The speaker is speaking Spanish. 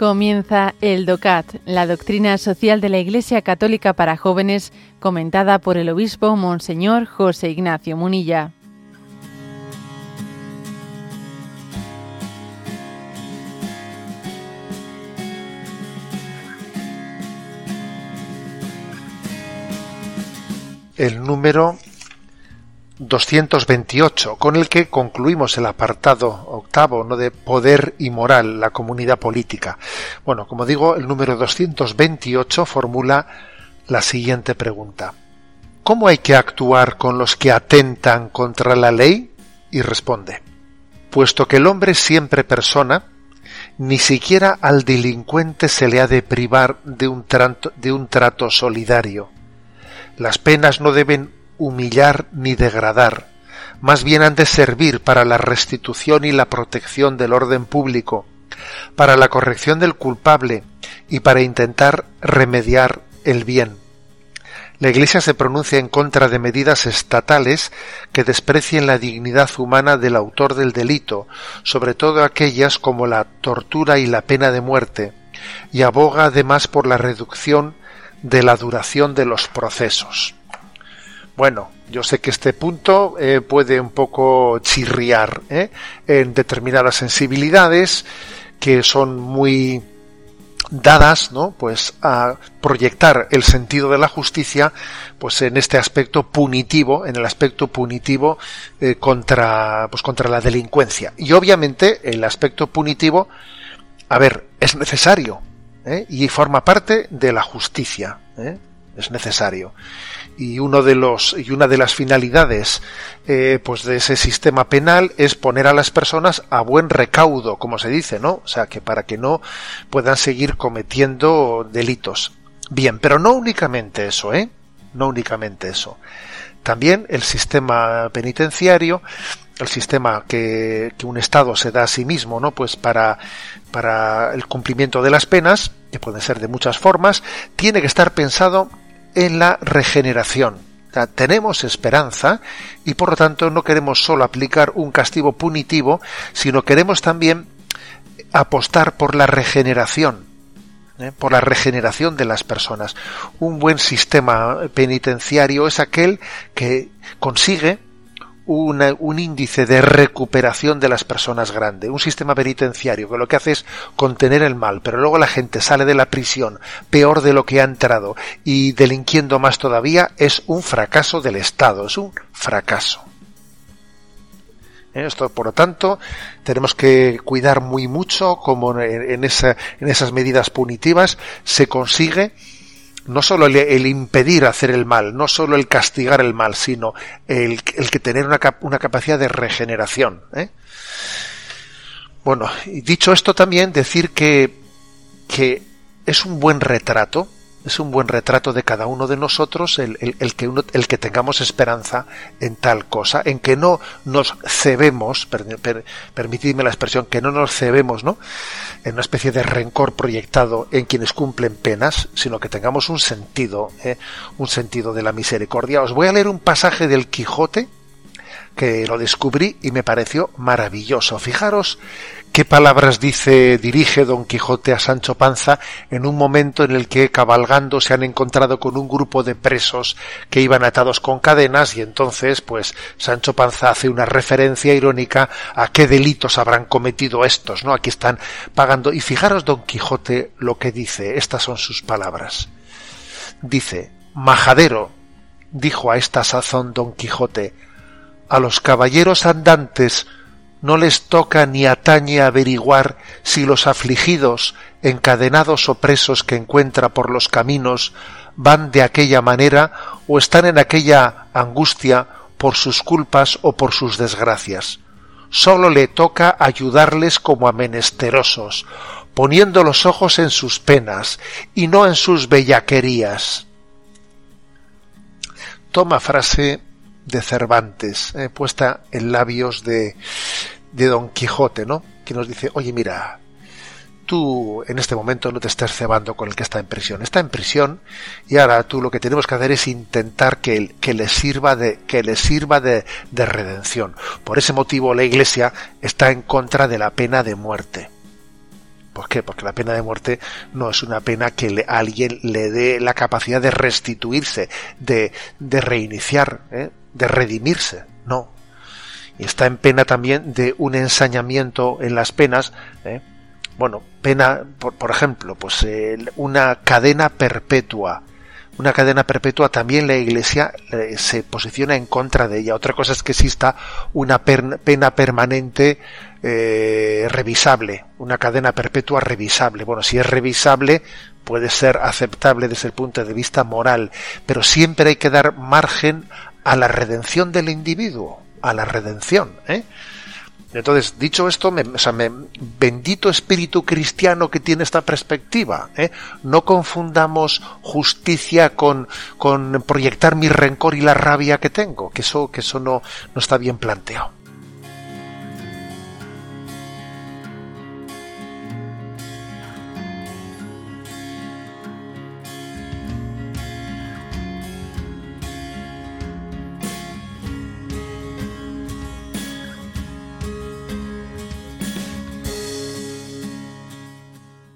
Comienza el DOCAT, la doctrina social de la Iglesia Católica para jóvenes, comentada por el obispo Monseñor José Ignacio Munilla. El número 228, con el que concluimos el apartado octavo ¿no? de poder y moral, la comunidad política. Bueno, como digo, el número 228 formula la siguiente pregunta. ¿Cómo hay que actuar con los que atentan contra la ley? Y responde, puesto que el hombre es siempre persona, ni siquiera al delincuente se le ha de privar de un trato, de un trato solidario. Las penas no deben humillar ni degradar, más bien han de servir para la restitución y la protección del orden público, para la corrección del culpable y para intentar remediar el bien. La Iglesia se pronuncia en contra de medidas estatales que desprecien la dignidad humana del autor del delito, sobre todo aquellas como la tortura y la pena de muerte, y aboga además por la reducción de la duración de los procesos. Bueno, yo sé que este punto eh, puede un poco chirriar ¿eh? en determinadas sensibilidades que son muy dadas, ¿no? Pues a proyectar el sentido de la justicia, pues en este aspecto punitivo, en el aspecto punitivo eh, contra, pues contra la delincuencia. Y obviamente el aspecto punitivo, a ver, es necesario y forma parte de la justicia, es necesario. Y uno de los y una de las finalidades eh, pues de ese sistema penal es poner a las personas a buen recaudo como se dice no o sea que para que no puedan seguir cometiendo delitos. Bien pero no únicamente eso eh no únicamente eso. También el sistema penitenciario el sistema que, que, un Estado se da a sí mismo, ¿no? Pues para, para el cumplimiento de las penas, que pueden ser de muchas formas, tiene que estar pensado en la regeneración. tenemos esperanza y por lo tanto no queremos solo aplicar un castigo punitivo, sino queremos también apostar por la regeneración, ¿eh? por la regeneración de las personas. Un buen sistema penitenciario es aquel que consigue un índice de recuperación de las personas grande, un sistema penitenciario que lo que hace es contener el mal, pero luego la gente sale de la prisión peor de lo que ha entrado y delinquiendo más todavía, es un fracaso del Estado, es un fracaso. Esto, por lo tanto, tenemos que cuidar muy mucho como en, esa, en esas medidas punitivas se consigue no solo el, impedir hacer el mal, no solo el castigar el mal, sino el, que tener una, una, capacidad de regeneración. ¿eh? Bueno, dicho esto también, decir que, que es un buen retrato es un buen retrato de cada uno de nosotros el, que uno, el que tengamos esperanza en tal cosa, en que no nos cebemos, permitidme la expresión, que no nos cebemos, ¿no? En una especie de rencor proyectado en quienes cumplen penas, sino que tengamos un sentido, ¿eh? un sentido de la misericordia. Os voy a leer un pasaje del Quijote que lo descubrí y me pareció maravilloso. Fijaros qué palabras dice, dirige Don Quijote a Sancho Panza en un momento en el que cabalgando se han encontrado con un grupo de presos que iban atados con cadenas y entonces pues Sancho Panza hace una referencia irónica a qué delitos habrán cometido estos, ¿no? Aquí están pagando y fijaros Don Quijote lo que dice, estas son sus palabras. Dice, Majadero, dijo a esta sazón Don Quijote, a los caballeros andantes no les toca ni atañe averiguar si los afligidos, encadenados o presos que encuentra por los caminos van de aquella manera o están en aquella angustia por sus culpas o por sus desgracias. Sólo le toca ayudarles como a menesterosos, poniendo los ojos en sus penas y no en sus bellaquerías. Toma frase de Cervantes, eh, puesta en labios de, de Don Quijote, ¿no? Que nos dice, oye, mira, tú en este momento no te estés cebando con el que está en prisión. Está en prisión y ahora tú lo que tenemos que hacer es intentar que, que le sirva de, que le sirva de, de redención. Por ese motivo la Iglesia está en contra de la pena de muerte ¿Por qué? Porque la pena de muerte no es una pena que alguien le dé la capacidad de restituirse, de, de reiniciar, ¿eh? de redimirse. No. Está en pena también de un ensañamiento en las penas. ¿eh? Bueno, pena, por, por ejemplo, pues una cadena perpetua una cadena perpetua, también la Iglesia eh, se posiciona en contra de ella. Otra cosa es que exista una pena permanente eh, revisable, una cadena perpetua revisable. Bueno, si es revisable, puede ser aceptable desde el punto de vista moral, pero siempre hay que dar margen a la redención del individuo, a la redención. ¿eh? Entonces, dicho esto, me, bendito espíritu cristiano que tiene esta perspectiva. ¿eh? No confundamos justicia con, con proyectar mi rencor y la rabia que tengo, que eso, que eso no, no está bien planteado.